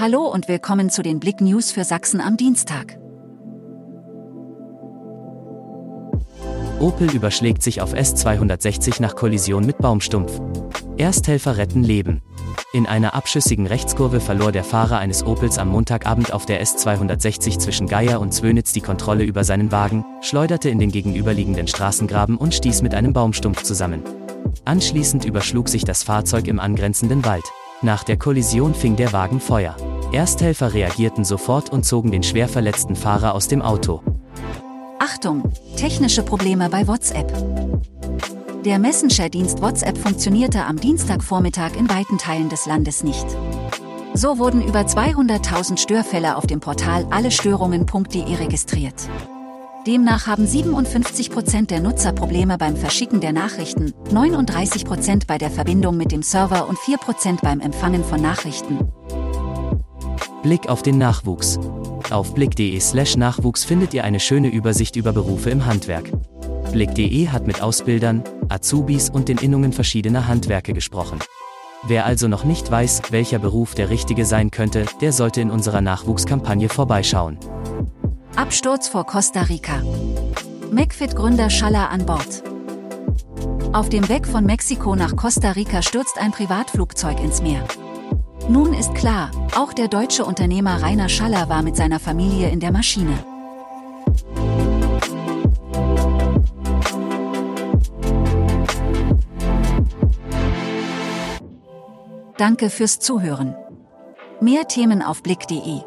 Hallo und willkommen zu den Blick News für Sachsen am Dienstag. Opel überschlägt sich auf S260 nach Kollision mit Baumstumpf. Ersthelfer retten Leben. In einer abschüssigen Rechtskurve verlor der Fahrer eines Opels am Montagabend auf der S260 zwischen Geier und Zwönitz die Kontrolle über seinen Wagen, schleuderte in den gegenüberliegenden Straßengraben und stieß mit einem Baumstumpf zusammen. Anschließend überschlug sich das Fahrzeug im angrenzenden Wald. Nach der Kollision fing der Wagen Feuer. Ersthelfer reagierten sofort und zogen den schwer verletzten Fahrer aus dem Auto. Achtung, technische Probleme bei WhatsApp. Der Messenger-Dienst WhatsApp funktionierte am Dienstagvormittag in weiten Teilen des Landes nicht. So wurden über 200.000 Störfälle auf dem Portal allestörungen.de registriert. Demnach haben 57% der Nutzer Probleme beim Verschicken der Nachrichten, 39% bei der Verbindung mit dem Server und 4% beim Empfangen von Nachrichten. Blick auf den Nachwuchs. Auf blick.de/slash Nachwuchs findet ihr eine schöne Übersicht über Berufe im Handwerk. Blick.de hat mit Ausbildern, Azubis und den Innungen verschiedener Handwerke gesprochen. Wer also noch nicht weiß, welcher Beruf der richtige sein könnte, der sollte in unserer Nachwuchskampagne vorbeischauen. Absturz vor Costa Rica. McFit-Gründer Schaller an Bord. Auf dem Weg von Mexiko nach Costa Rica stürzt ein Privatflugzeug ins Meer. Nun ist klar, auch der deutsche Unternehmer Rainer Schaller war mit seiner Familie in der Maschine. Danke fürs Zuhören. Mehr Themen auf Blick.de